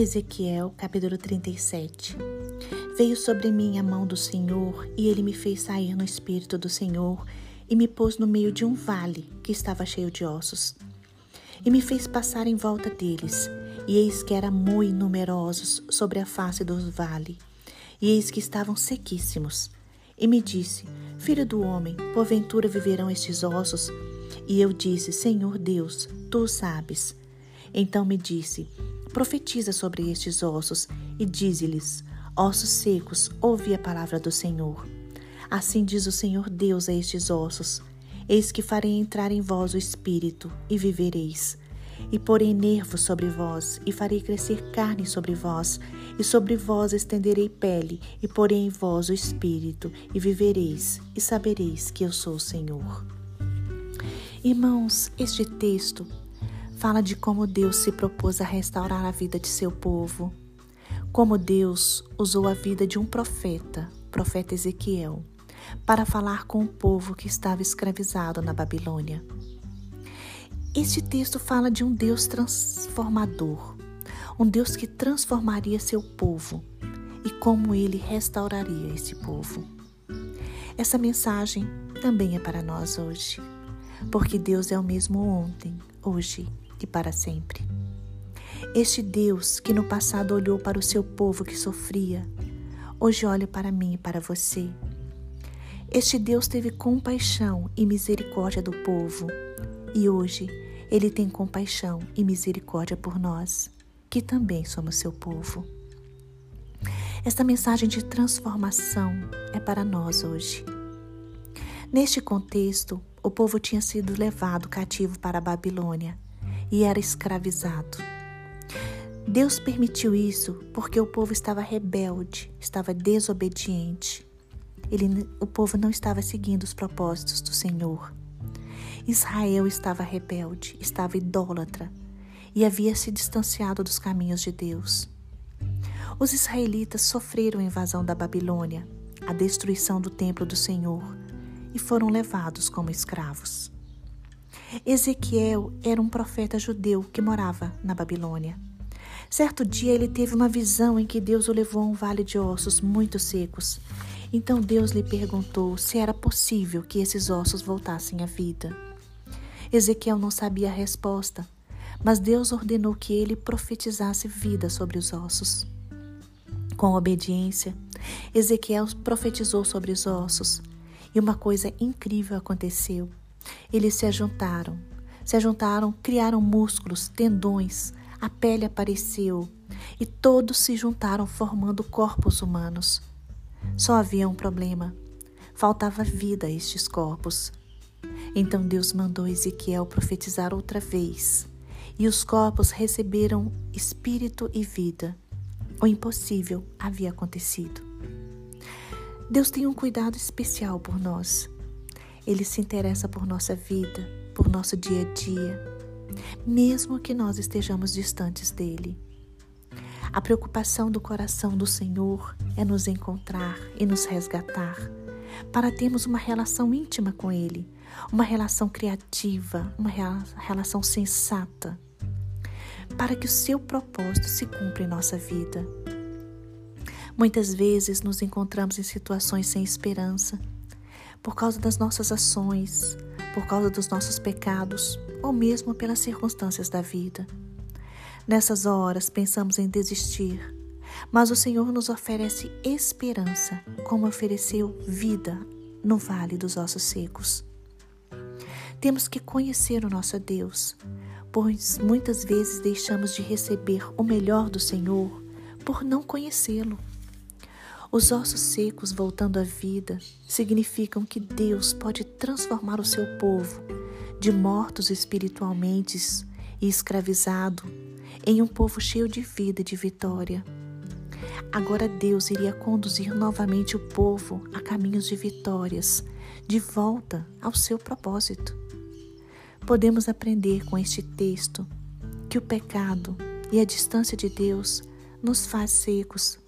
Ezequiel, capítulo 37 Veio sobre mim a mão do Senhor, e ele me fez sair no espírito do Senhor, e me pôs no meio de um vale que estava cheio de ossos. E me fez passar em volta deles, e eis que eram muito numerosos sobre a face do vale, e eis que estavam sequíssimos. E me disse: Filho do homem, porventura viverão estes ossos? E eu disse: Senhor Deus, tu sabes. Então me disse: Profetiza sobre estes ossos e dize-lhes: Ossos secos, ouvi a palavra do Senhor. Assim diz o Senhor Deus a estes ossos: Eis que farei entrar em vós o espírito, e vivereis. E porei nervos sobre vós, e farei crescer carne sobre vós, e sobre vós estenderei pele, e porei em vós o espírito, e vivereis, e sabereis que eu sou o Senhor. Irmãos, este texto fala de como Deus se propôs a restaurar a vida de seu povo, como Deus usou a vida de um profeta, profeta Ezequiel, para falar com o povo que estava escravizado na Babilônia. Este texto fala de um Deus transformador, um Deus que transformaria seu povo e como ele restauraria esse povo. Essa mensagem também é para nós hoje, porque Deus é o mesmo ontem, hoje e para sempre. Este Deus que no passado olhou para o seu povo que sofria, hoje olha para mim e para você. Este Deus teve compaixão e misericórdia do povo, e hoje ele tem compaixão e misericórdia por nós, que também somos seu povo. Esta mensagem de transformação é para nós hoje. Neste contexto, o povo tinha sido levado cativo para a Babilônia e era escravizado. Deus permitiu isso porque o povo estava rebelde, estava desobediente. Ele, o povo não estava seguindo os propósitos do Senhor. Israel estava rebelde, estava idólatra e havia se distanciado dos caminhos de Deus. Os israelitas sofreram a invasão da Babilônia, a destruição do templo do Senhor e foram levados como escravos. Ezequiel era um profeta judeu que morava na Babilônia. Certo dia ele teve uma visão em que Deus o levou a um vale de ossos muito secos. Então Deus lhe perguntou se era possível que esses ossos voltassem à vida. Ezequiel não sabia a resposta, mas Deus ordenou que ele profetizasse vida sobre os ossos. Com obediência, Ezequiel profetizou sobre os ossos, e uma coisa incrível aconteceu. Eles se ajuntaram, se ajuntaram, criaram músculos, tendões, a pele apareceu e todos se juntaram formando corpos humanos. Só havia um problema: faltava vida a estes corpos. Então Deus mandou Ezequiel profetizar outra vez, e os corpos receberam espírito e vida. O impossível havia acontecido. Deus tem um cuidado especial por nós. Ele se interessa por nossa vida, por nosso dia a dia, mesmo que nós estejamos distantes dele. A preocupação do coração do Senhor é nos encontrar e nos resgatar, para termos uma relação íntima com Ele, uma relação criativa, uma relação sensata, para que o seu propósito se cumpra em nossa vida. Muitas vezes nos encontramos em situações sem esperança por causa das nossas ações, por causa dos nossos pecados ou mesmo pelas circunstâncias da vida. Nessas horas pensamos em desistir, mas o Senhor nos oferece esperança, como ofereceu vida no vale dos ossos secos. Temos que conhecer o nosso Deus, pois muitas vezes deixamos de receber o melhor do Senhor por não conhecê-lo. Os ossos secos voltando à vida significam que Deus pode transformar o seu povo, de mortos espiritualmente e escravizado, em um povo cheio de vida e de vitória. Agora Deus iria conduzir novamente o povo a caminhos de vitórias, de volta ao seu propósito. Podemos aprender com este texto que o pecado e a distância de Deus nos faz secos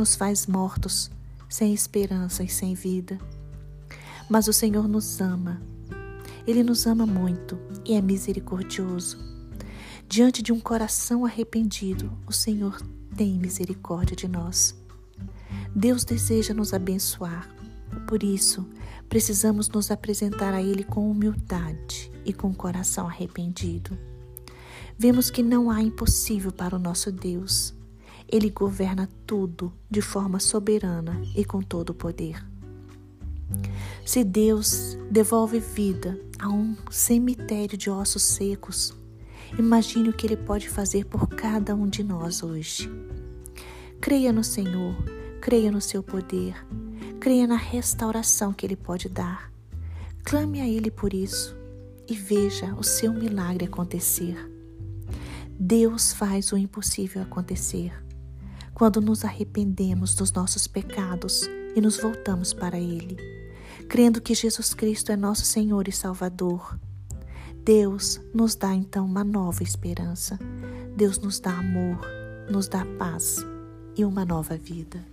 nos faz mortos, sem esperança e sem vida. Mas o Senhor nos ama. Ele nos ama muito e é misericordioso. Diante de um coração arrependido, o Senhor tem misericórdia de nós. Deus deseja nos abençoar. Por isso, precisamos nos apresentar a Ele com humildade e com coração arrependido. Vemos que não há impossível para o nosso Deus. Ele governa tudo de forma soberana e com todo o poder. Se Deus devolve vida a um cemitério de ossos secos, imagine o que Ele pode fazer por cada um de nós hoje. Creia no Senhor, creia no seu poder, creia na restauração que Ele pode dar. Clame a Ele por isso e veja o seu milagre acontecer. Deus faz o impossível acontecer. Quando nos arrependemos dos nossos pecados e nos voltamos para Ele, crendo que Jesus Cristo é nosso Senhor e Salvador, Deus nos dá então uma nova esperança. Deus nos dá amor, nos dá paz e uma nova vida.